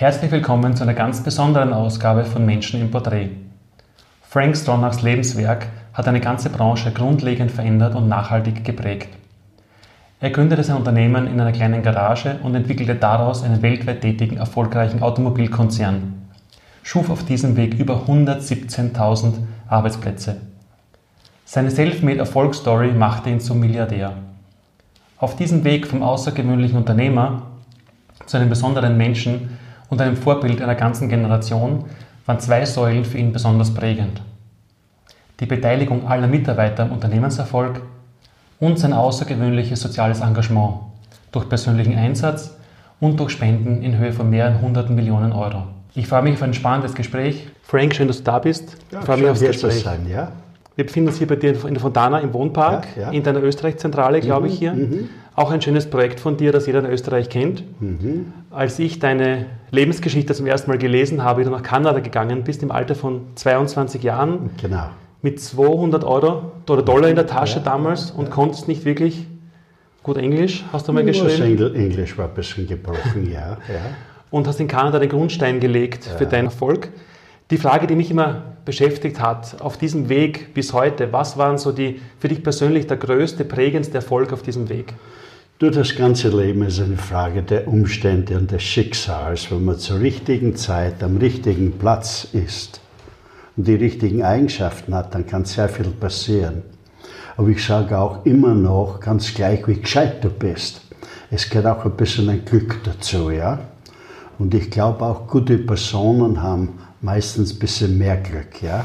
Herzlich willkommen zu einer ganz besonderen Ausgabe von Menschen im Porträt. Frank Stronachs Lebenswerk hat eine ganze Branche grundlegend verändert und nachhaltig geprägt. Er gründete sein Unternehmen in einer kleinen Garage und entwickelte daraus einen weltweit tätigen, erfolgreichen Automobilkonzern. Schuf auf diesem Weg über 117.000 Arbeitsplätze. Seine Selfmade-Erfolgsstory machte ihn zum Milliardär. Auf diesem Weg vom außergewöhnlichen Unternehmer zu einem besonderen Menschen und einem Vorbild einer ganzen Generation waren zwei Säulen für ihn besonders prägend. Die Beteiligung aller Mitarbeiter am Unternehmenserfolg und sein außergewöhnliches soziales Engagement durch persönlichen Einsatz und durch Spenden in Höhe von mehreren hunderten Millionen Euro. Ich freue mich auf ein spannendes Gespräch. Frank, schön, dass du da bist. Ja, ich freue mich aufs hier Gespräch. zu sein, ja. Wir befinden uns hier bei dir in der Fontana im Wohnpark, Ja, ja. in deiner Österreich-Zentrale, glaube ich, hier. Auch ein schönes Projekt von dir, das jeder in Österreich kennt. Als ich deine Lebensgeschichte zum ersten Mal gelesen habe, wie du nach Kanada gegangen bist, im Alter von 22 Jahren, Genau. mit 200 Euro oder Dollar in der Tasche Ja, damals und konntest nicht wirklich gut Englisch, hast du mal geschrieben, Engl Englisch war ein bisschen gebrochen, ja. ja. und hast in Kanada den Grundstein gelegt für deinen Erfolg. Die Frage, die mich immer beschäftigt hat, auf diesem Weg bis heute, was waren so die für dich persönlich der größte, prägendste Erfolg auf diesem Weg? Du, das ganze Leben ist eine Frage der Umstände und des Schicksals. Wenn man zur richtigen Zeit am richtigen Platz ist und die richtigen Eigenschaften hat, dann kann sehr viel passieren. Aber ich sage auch immer noch, ganz gleich wie gescheit du bist, es gehört auch ein bisschen ein Glück dazu, ja. Und ich glaube auch, gute Personen haben meistens ein bisschen mehr Glück, ja.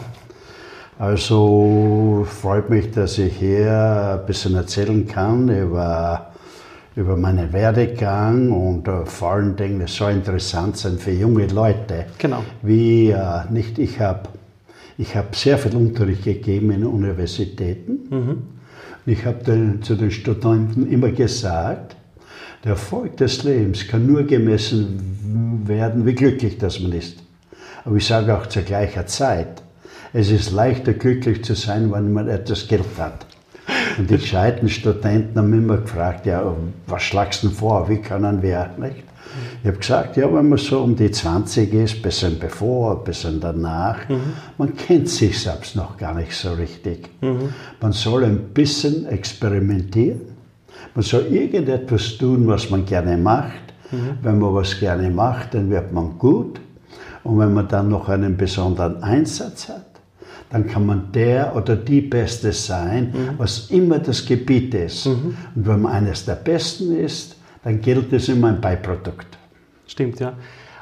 Also freut mich, dass ich hier ein bisschen erzählen kann über, über meinen Werdegang und äh, vor allen Dingen es soll interessant sein für junge Leute. Genau. Wie äh, nicht ich habe ich hab sehr viel Unterricht gegeben in Universitäten. Und ich habe zu den Studenten immer gesagt, der Erfolg des Lebens kann nur gemessen werden, wie glücklich das man ist. Aber ich sage auch zur gleichen Zeit, es ist leichter glücklich zu sein, wenn man etwas Geld hat. Und die gescheiten Studenten haben immer gefragt, ja, was schlagst du denn vor, wie können wir, nicht? Ich habe gesagt, ja, wenn man so um die 20 ist, ein bisschen bevor, ein bisschen danach, man kennt sich selbst noch gar nicht so richtig. Man soll ein bisschen experimentieren. Man soll irgendetwas tun, was man gerne macht. Wenn man was gerne macht, dann wird man gut. Und wenn man dann noch einen besonderen Einsatz hat, dann kann man der oder die Beste sein, was immer das Gebiet ist. Und wenn man eines der Besten ist, dann gilt es immer ein Beiprodukt. Stimmt, ja.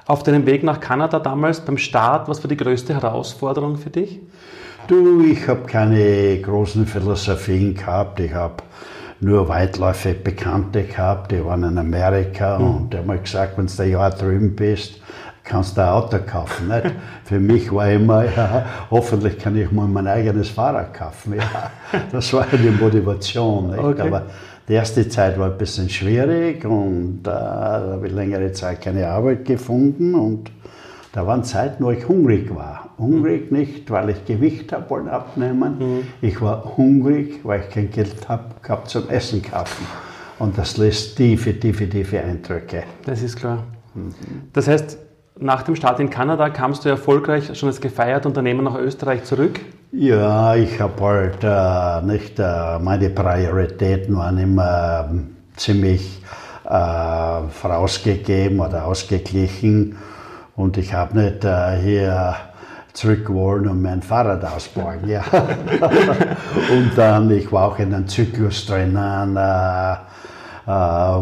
Auf deinem Weg nach Kanada damals beim Start, was war die größte Herausforderung für dich? Du, ich habe keine großen Philosophien gehabt. Ich habe nur weitläufig Bekannte gehabt, die waren in Amerika und die haben mir gesagt, wenn du ein Jahr drüben bist, kannst du ein Auto kaufen. Nicht? Für mich war immer, ja, hoffentlich kann ich mal mein eigenes Fahrrad kaufen. Ja, das war eine Motivation. Okay. Aber die erste Zeit war ein bisschen schwierig und äh, da habe ich längere Zeit keine Arbeit gefunden und da waren Zeiten, wo ich hungrig war. Hungrig nicht, weil ich Gewicht habe wollen abnehmen. Ich war hungrig, weil ich kein Geld habe gehabt zum Essen kaufen. Und das lässt tiefe, tiefe, tiefe Eindrücke. Das ist klar. Das heißt, nach dem Start in Kanada kamst du erfolgreich schon als gefeiert Unternehmer nach Österreich zurück. Ja, ich habe halt äh, nicht, äh, meine Prioritäten waren immer ähm, ziemlich äh, vorausgegeben oder ausgeglichen und ich habe nicht äh, hier zurück wollen und mein Fahrrad ausbauen. Ja. und dann, ich war auch in einem Zyklus drinnen, äh,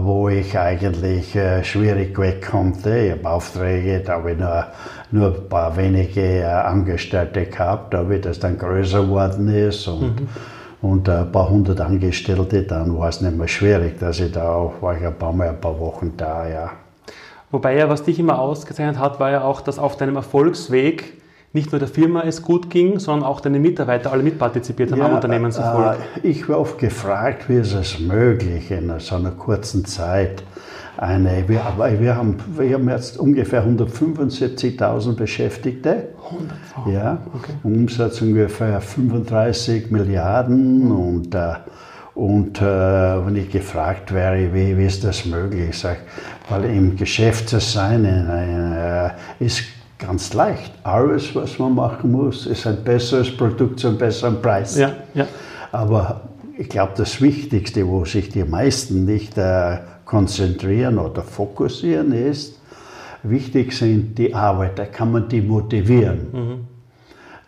wo ich eigentlich äh, schwierig weg konnte. Ich habe Aufträge, da habe ich nur, nur ein paar wenige äh, Angestellte gehabt, da wie das dann größer geworden ist und, und äh, ein paar hundert Angestellte, dann war es nicht mehr schwierig, dass ich da auch, war ich ein paar Mal ein paar Wochen da, ja. Wobei ja, was dich immer ausgezeichnet hat, war ja auch, dass auf deinem Erfolgsweg nicht nur der Firma es gut ging, sondern auch deine Mitarbeiter alle mitpartizipiert haben am Unternehmenserfolg. Äh, ich war oft gefragt, wie ist es möglich in so einer kurzen Zeit. Eine, wir, wir, haben, wir haben jetzt ungefähr 175.000 Beschäftigte. 100 Ja, Umsatz ungefähr 35 Milliarden und, äh, Und äh, wenn ich gefragt wäre, wie, wie ist das möglich, sage weil im Geschäft zu sein in, in, äh, ist ganz leicht. Alles, was man machen muss, ist ein besseres Produkt zu einem besseren Preis. Ja, ja. Aber ich glaube, das Wichtigste, wo sich die meisten nicht äh, konzentrieren oder fokussieren, ist, wichtig sind die Arbeiter, kann man die motivieren, mhm.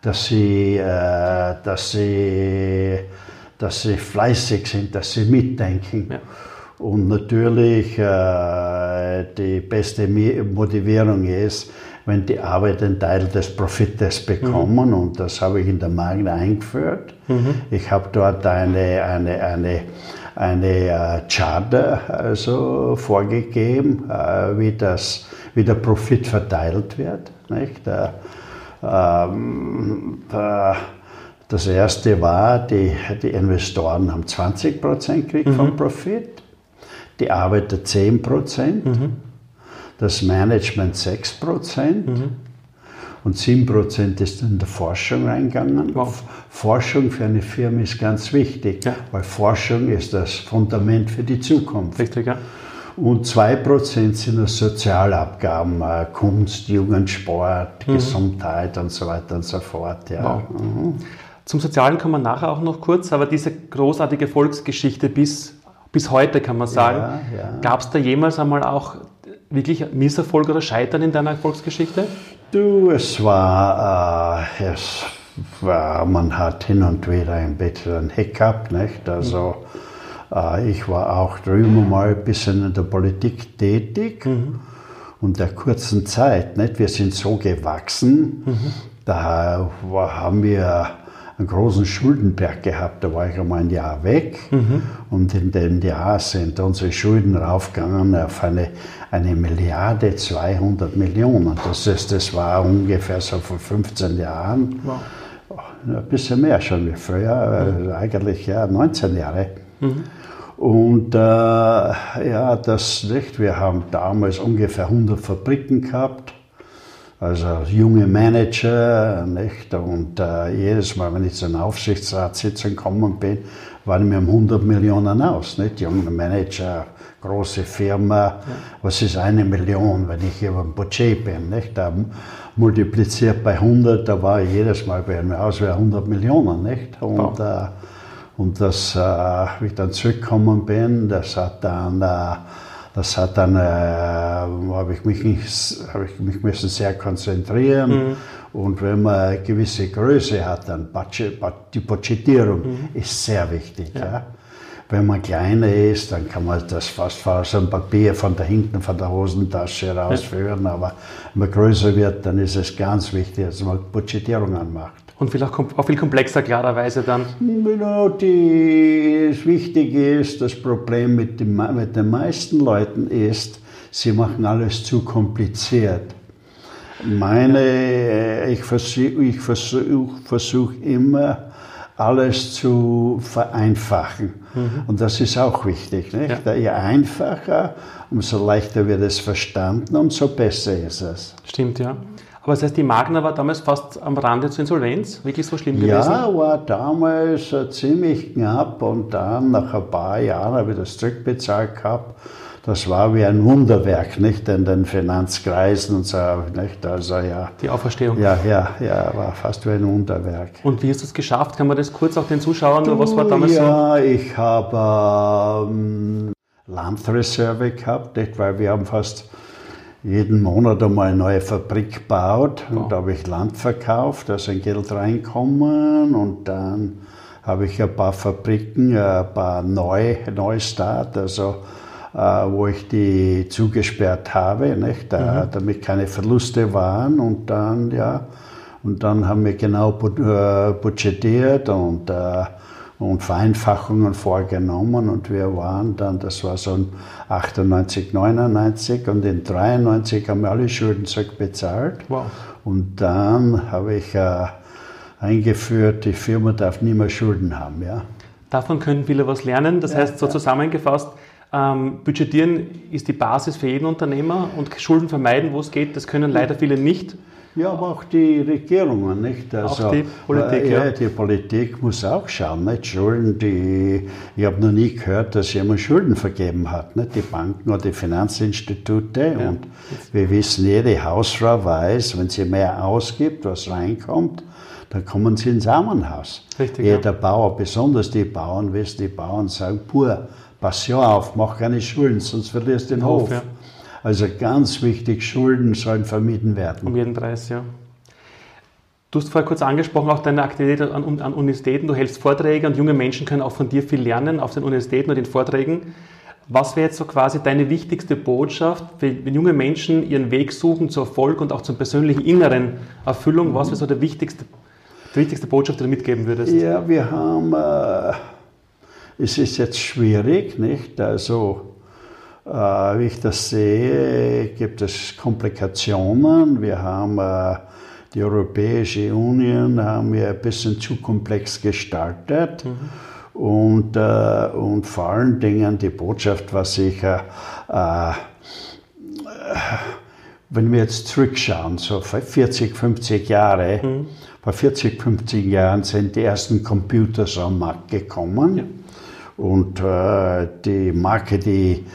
dass, sie, äh, dass, sie, dass sie fleißig sind, dass sie mitdenken. Ja. Und natürlich äh, die beste Motivierung ist, wenn die Arbeiter einen Teil des Profites bekommen. Mhm. Und das habe ich in der Markt eingeführt. Mhm. Ich habe dort eine, eine, eine, eine uh, Charter also vorgegeben, uh, wie, das, wie der Profit verteilt wird. Nicht? Uh, das erste war, die, die Investoren haben 20 Prozent gekriegt mhm. vom Profit, die Arbeiter 10 Prozent. Mhm das Management 6% mhm. und 7% ist in der Forschung reingegangen. Wow. Forschung für eine Firma ist ganz wichtig, ja. weil Forschung ist das Fundament für die Zukunft. Richtig, ja. Und 2% sind das Sozialabgaben, äh, Kunst, Jugend, Sport, mhm. Gesundheit und so weiter und so fort. Ja. Wow. Mhm. Zum Sozialen kommen wir nachher auch noch kurz, aber diese großartige Volksgeschichte bis, bis heute, kann man sagen. Ja, ja. Gab es da jemals einmal auch wirklich Misserfolg oder Scheitern in deiner Erfolgsgeschichte? Du, es war, äh, es war, man hat hin und wieder ein bisschen ein Hiccup, nicht? Also, äh, ich war auch drüben mal ein bisschen in der Politik tätig. Mhm. Und der kurzen Zeit, nicht? Wir sind so gewachsen, mhm. da haben wir einen großen Schuldenberg gehabt. Da war ich einmal ein Jahr weg mhm. und in dem Jahr sind unsere Schulden raufgegangen auf eine, eine Milliarde 200 Millionen. Das, ist, das war ungefähr so vor 15 Jahren. Wow. Ein bisschen mehr schon wie früher, mhm. eigentlich ja 19 Jahre. Mhm. Und äh, ja, das nicht. Wir haben damals ungefähr 100 Fabriken gehabt also junge Manager, nicht? Und äh, jedes Mal, wenn ich zu einer Aufsichtsratssitzung gekommen bin, waren wir um 100 Millionen aus, nicht? Junge Manager, große Firma, ja. was ist eine Million, wenn ich über ein Budget bin, nicht? Da multipliziert bei 100, da war jedes Mal bei mir aus wie 100 Millionen, nicht? Und, äh, und das, äh, wie ich dann zurückgekommen bin, das hat dann äh, das hat dann, äh, habe ich mich, habe ich mich müssen sehr konzentrieren. Mhm. Und wenn man eine gewisse Größe hat, dann die Budgetierung mhm. ist sehr wichtig. Ja. ja. Wenn man kleiner ist, dann kann man das fast aus einem Papier von da hinten von der Hosentasche rausführen. Ja. Aber wenn man größer wird, dann ist es ganz wichtig, dass man Budgetierung anmacht. Und vielleicht auch viel komplexer klarerweise dann? Die, das Wichtige ist, das Problem mit, dem, mit den meisten Leuten ist, sie machen alles zu kompliziert. Meine, ich versuche ich versuch, versuch immer, alles zu vereinfachen. Mhm. Und das ist auch wichtig. Nicht? Ja. Je einfacher, umso leichter wird es verstanden, umso besser ist es. Stimmt, ja. Aber das heißt, die Magna war damals fast am Rande zur Insolvenz? Wirklich so schlimm gewesen? Ja, war damals äh, ziemlich knapp und dann nach ein paar Jahren habe ich das zurückbezahlt gehabt. Das war wie ein Wunderwerk, nicht in den Finanzkreisen und so, nicht? Also ja. Die Auferstehung. Ja, ja, ja, war fast wie ein Wunderwerk. Und wie hast du es geschafft? Kann man das kurz auch den Zuschauern, du, was war damals ja, so? Ja, ich habe ähm, Landreserve gehabt, nicht? weil wir haben fast jeden Monat einmal eine neue Fabrik gebaut und da habe ich Land verkauft, da ist ein Geld reinkommen. Und dann habe ich ein paar Fabriken, ein paar Neu, Neustart, also äh, wo ich die zugesperrt habe, nicht, mhm. damit keine Verluste waren. Und dann, ja, und dann haben wir genau äh, budgetiert und äh, und Vereinfachungen vorgenommen und wir waren dann, das war so 98, 99 und in 93 haben wir alle Schulden zurückbezahlt. Wow. Und dann habe ich äh, eingeführt, die Firma darf nie mehr Schulden haben. Ja. Davon können viele was lernen. Das ja, heißt, so ja. zusammengefasst, Ähm, budgetieren ist die Basis für jeden Unternehmer und Schulden vermeiden, wo es geht, das können leider viele nicht. Ja, aber auch die Regierungen, nicht? Also, auch die Politik, äh, ja. Die Politik muss auch schauen, nicht? Schulden, die, ich habe noch nie gehört, dass jemand Schulden vergeben hat, nicht? Die Banken oder die Finanzinstitute. Ja. Und wir wissen, jede Hausfrau weiß, wenn sie mehr ausgibt, was reinkommt, dann kommen sie ins Armenhaus. Richtig, Jeder ja. Bauer, besonders die Bauern, wissen, die Bauern sagen, pur, pass ja auf, mach keine Schulden, sonst verlierst du den Hof. Hof ja. Also ganz wichtig, Schulden sollen vermieden werden. Um jeden Preis, ja. Du hast vorher kurz angesprochen, auch deine Aktivität an, an, Universitäten. Du hältst Vorträge und junge Menschen können auch von dir viel lernen auf den Universitäten und den Vorträgen. Was wäre jetzt so quasi deine wichtigste Botschaft, wenn junge Menschen ihren Weg suchen zu Erfolg und auch zur persönlichen inneren Erfüllung? Was wäre so der wichtigste, die wichtigste Botschaft, die du mitgeben würdest? Ja, wir haben, äh, es ist jetzt schwierig, nicht? Also, wie ich das sehe, gibt es Komplikationen. Wir haben äh, die Europäische Union haben wir ein bisschen zu komplex gestaltet. Mhm. Und, äh, und vor allen Dingen die Botschaft war sicher, äh, wenn wir jetzt zurückschauen, so vor 40, 50 Jahre, mhm. vor 40, 50 Jahren sind die ersten Computer so am Markt gekommen. Ja. Und äh, die Marke, die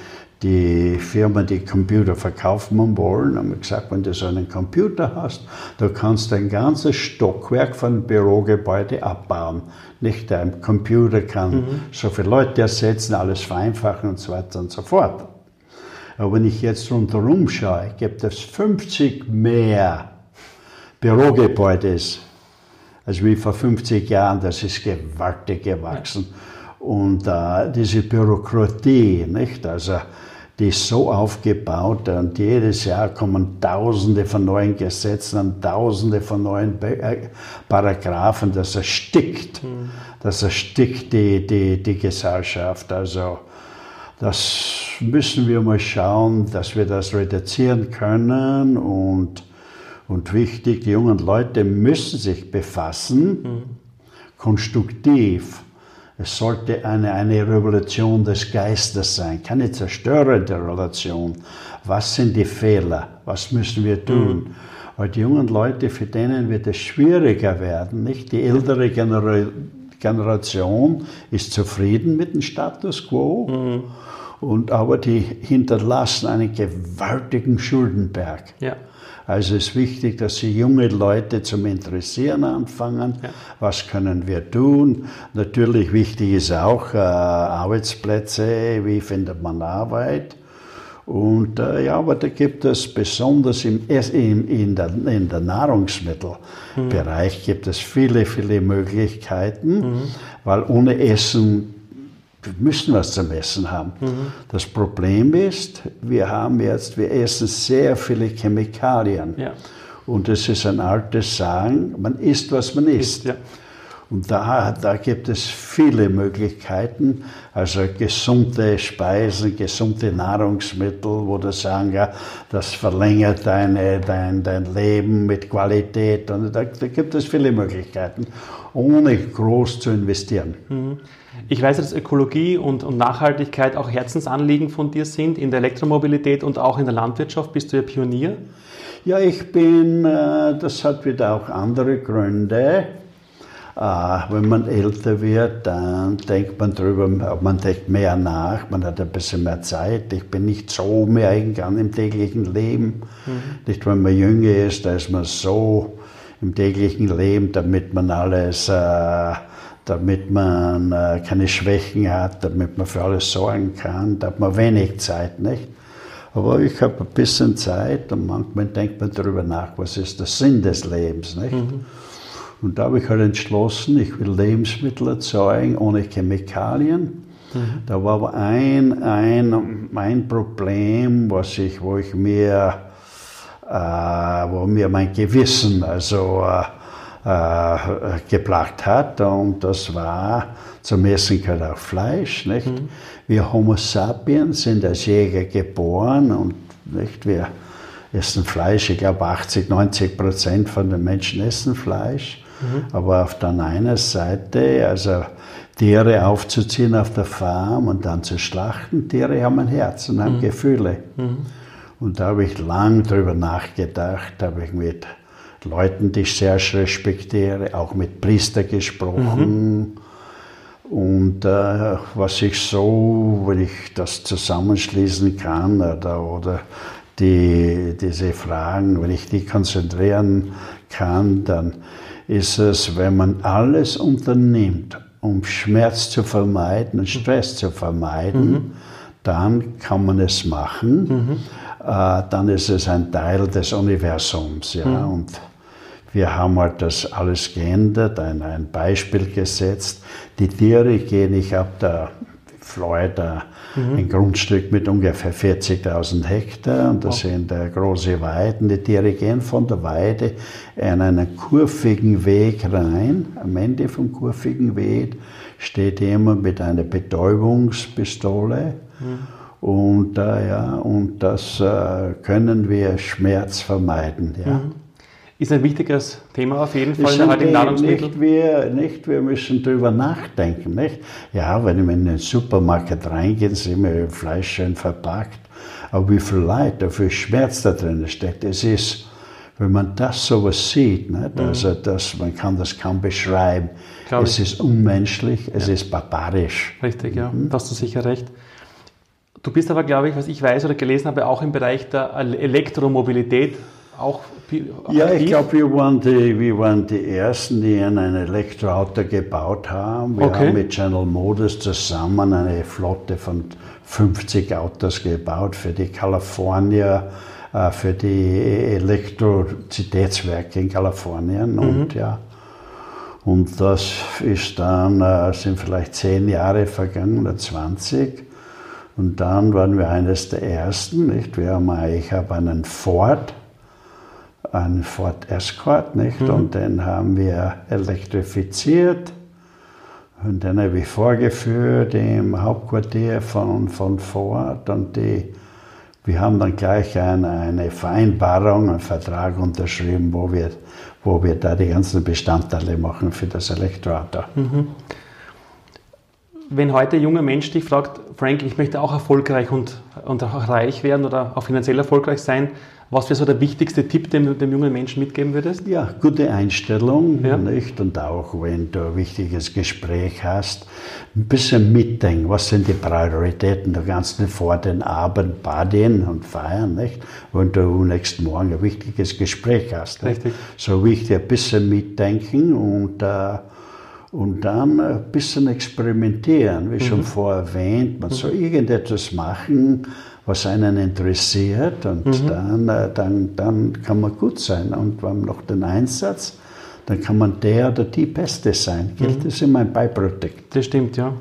die Firma, die Computer verkaufen wollen, haben gesagt, wenn du so einen Computer hast, du kannst ein ganzes Stockwerk von Bürogebäude abbauen. Nicht ein Computer kann mhm. so viele Leute ersetzen, alles vereinfachen und so weiter und so fort. Aber wenn ich jetzt rundherum schaue, gibt es 50 mehr Bürogebäude als wie vor 50 Jahren. Das ist gewaltig gewachsen. Und äh, diese Bürokratie, nicht? Also die ist so aufgebaut und jedes Jahr kommen Tausende von neuen Gesetzen und Tausende von neuen äh, Paragraphen, das erstickt, mhm. das erstickt die, die, die Gesellschaft. Also das müssen wir mal schauen, dass wir das reduzieren können und, und wichtig, die jungen Leute müssen sich befassen, mhm. konstruktiv es sollte eine, eine Revolution des Geistes sein, keine zerstörende Revolution. Was sind die Fehler? Was müssen wir tun? Mhm. Weil die jungen Leute, für denen wird es schwieriger werden. Nicht? Die ältere Genera Generation ist zufrieden mit dem Status quo. Mhm. Und, aber die hinterlassen einen gewaltigen Schuldenberg. Ja. Also es ist wichtig, dass Sie junge Leute zum Interessieren anfangen. Ja. Was können wir tun? Natürlich wichtig ist auch äh, Arbeitsplätze. Wie findet man Arbeit? Und äh, ja, aber da gibt es besonders im, in, in, der, in der Nahrungsmittelbereich mhm. gibt es viele, viele Möglichkeiten, mhm. weil ohne Essen müssen was zum Essen haben. Mhm. Das Problem ist, wir haben jetzt, wir essen sehr viele Chemikalien. Ja. Und es ist ein altes Sagen, man isst, was man isst. Ja. Und da, da gibt es viele Möglichkeiten, also gesunde Speisen, gesunde Nahrungsmittel, wo du sagen, ja, das verlängert deine, dein, dein Leben mit Qualität. Und da, da gibt es viele Möglichkeiten, ohne groß zu investieren. Mhm. Ich weiß, dass Ökologie und, und, Nachhaltigkeit auch Herzensanliegen von dir sind, in der Elektromobilität und auch in der Landwirtschaft. Bist du ja Pionier? Ja, ich bin, äh, das hat wieder auch andere Gründe. Äh, wenn man älter wird, dann denkt man drüber, man denkt mehr nach, man hat ein bisschen mehr Zeit. Ich bin nicht so mehr eingegangen im täglichen Leben. Mhm. Nicht, wenn man jünger ist, da ist man so im täglichen Leben, damit man alles äh, damit man äh, keine Schwächen hat, damit man für alles sorgen kann, da hat man wenig Zeit, nicht? Aber ich habe ein bisschen Zeit und manchmal denkt man darüber nach, was ist der Sinn des Lebens, nicht? Mhm. Und da habe ich halt entschlossen, ich will Lebensmittel erzeugen ohne Chemikalien. Mhm. Da war aber ein, ein, ein Problem, was ich, wo ich mir, äh, wo mir mein Gewissen, also äh, äh, gebracht hat. Und das war, zum Essen gehört auch Fleisch. Nicht? Mhm. Wir Homo sapiens sind als Jäger geboren und nicht? wir essen Fleisch. Ich glaube, 80, 90 Prozent von den Menschen essen Fleisch. Mhm. Aber auf der einen Seite, also Tiere aufzuziehen auf der Farm und dann zu schlachten. Tiere haben ein Herz und haben mhm. Gefühle. Mhm. Und da habe ich lang drüber nachgedacht, habe ich mit Leuten, die ich sehr respektiere, auch mit Priester gesprochen. Mhm. Und äh, was ich so, wenn ich das zusammenschließen kann oder, oder die, diese Fragen, wenn ich die konzentrieren kann, dann ist es, wenn man alles unternimmt, um Schmerz zu vermeiden und Stress zu vermeiden, mhm. dann kann man es machen. Mhm. Äh, dann ist es ein Teil des Universums. Ja? Mhm. Und wir haben halt das alles geändert, ein, ein Beispiel gesetzt. Die Tiere gehen, ich habe da Florida mhm. ein Grundstück mit ungefähr 40.000 Hektar und das oh. sind äh, große Weiden. Die Tiere gehen von der Weide in einen kurvigen Weg rein. Am Ende vom kurvigen Weg steht jemand mit einer Betäubungspistole. Mhm. Und, äh, ja, und das äh, können wir Schmerz vermeiden. Ja. Mhm. Ist ein wichtiges Thema auf jeden Fall in der heutigen Nahrungsmittel. Nicht wir, nicht wir müssen darüber nachdenken. Nicht? Ja, wenn wir in den Supermarkt reingehen, sind wir Fleisch schön verpackt. Aber wie viel Leid, wie viel Schmerz da drin steckt. Es ist, wenn man das sowas sieht, nicht? Mhm. also das, man kann das kaum beschreiben. Glaub es ich. ist unmenschlich, es ja. ist barbarisch. Richtig, ja, mhm. da hast du sicher recht. Du bist aber, glaube ich, was ich weiß oder gelesen habe, auch im Bereich der Elektromobilität auch Ja, ich glaube, wir, waren die, wir waren die Ersten, die ein Elektroauto gebaut haben. Wir okay. haben mit General Motors zusammen eine Flotte von 50 Autos gebaut für die California, äh, für die Elektrizitätswerke in Kalifornien. Mhm. Und ja, und das ist dann, äh, sind vielleicht zehn Jahre vergangen oder 20. Und dann waren wir eines der ersten. Nicht? Wir haben, ich habe einen Ford einen Ford Escort, nicht? Mhm. Und den haben wir elektrifiziert. Und den habe ich vorgeführt im Hauptquartier von, von Ford. Und die, wir haben dann gleich eine, eine Vereinbarung, einen Vertrag unterschrieben, wo wir, wo wir da die ganzen Bestandteile machen für das Elektroauto. Mhm. Wenn heute ein junger Mensch dich fragt, Frank, ich möchte auch erfolgreich und, und auch reich werden oder auch finanziell erfolgreich sein, was wäre so der wichtigste Tipp, den du dem jungen Menschen mitgeben würdest? Ja, gute Einstellung, ja. nicht? Und auch wenn du ein wichtiges Gespräch hast, ein bisschen mitdenken, was sind die Prioritäten. Du kannst nicht vor den Abend baden und feiern, nicht? Wenn du nächsten Morgen ein wichtiges Gespräch hast. Richtig. Nicht? So wichtig, ein bisschen mitdenken und äh, und dann ein bisschen experimentieren, wie mhm. schon vorher erwähnt. Man soll irgendetwas machen, was einen interessiert und mhm. dann, äh, dann, dann kann man gut sein. Und wir haben noch den Einsatz, dann kann man der oder die Beste sein. Mhm. Das ist immer ein Beiprodukt. Das stimmt, ja.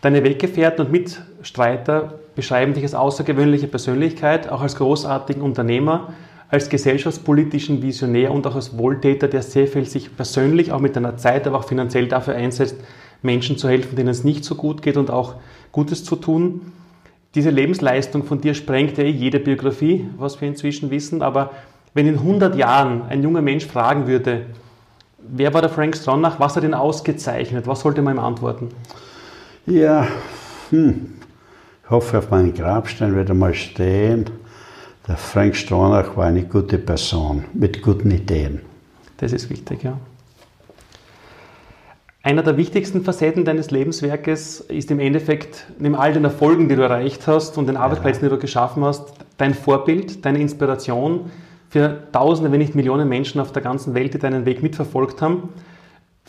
Deine Weggefährten und Mitstreiter beschreiben dich als außergewöhnliche Persönlichkeit, auch als großartigen Unternehmer, als gesellschaftspolitischen Visionär und auch als Wohltäter, der sehr viel sich persönlich, auch mit deiner Zeit, aber auch finanziell dafür einsetzt, Menschen zu helfen, denen es nicht so gut geht und auch Gutes zu tun diese Lebensleistung von dir sprengt ja eh jede Biografie, was wir inzwischen wissen, aber wenn in 100 Jahren ein junger Mensch fragen würde, wer war der Frank Stronach, was hat ihn ausgezeichnet, was sollte man ihm antworten? Ja, hm. ich hoffe, auf meinem Grabstein wird einmal stehen, der Frank Stronach war eine gute Person mit guten Ideen. Das ist wichtig, ja. Einer der wichtigsten Facetten deines Lebenswerkes ist im Endeffekt, neben all den Erfolgen, die du erreicht hast und den Arbeitsplätzen, die du geschaffen hast, dein Vorbild, deine Inspiration für Tausende, wenn nicht Millionen Menschen auf der ganzen Welt, die deinen Weg mitverfolgt haben.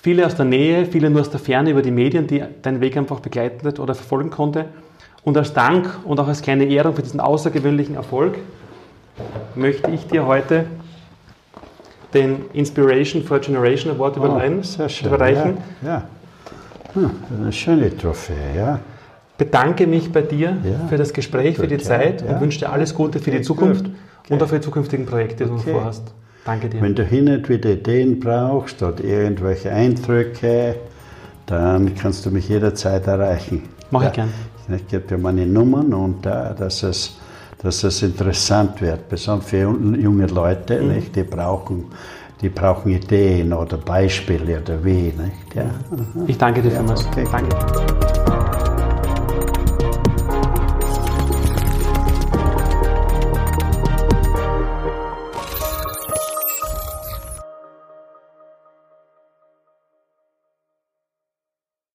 Viele aus der Nähe, viele nur aus der Ferne über die Medien, die deinen Weg einfach begleitet oder verfolgen konnte. Und als Dank und auch als kleine Ehrung für diesen außergewöhnlichen Erfolg möchte ich dir heute den Inspiration for Generation Award oh, überreichen. überreichen. Ja, ja. Hm, eine schöne Trophäe, ja. Bedanke mich bei dir ja. für das Gespräch, für die Zeit ja. und wünsche dir alles Gute für die Zukunft okay. und auch für die zukünftigen Projekte, die okay. du vorhast. Danke dir. Wenn du hin und wieder Ideen brauchst oder irgendwelche Eindrücke, dann kannst du mich jederzeit erreichen. Mach ich gern. Ich gebe dir meine Nummern und da, dass es dass es interessant wird, besonders für junge Leute, mhm. nicht? die brauchen die brauchen Ideen oder Beispiele oder wie. Nicht? Ja. Ich danke dir vielmals. Okay. Danke.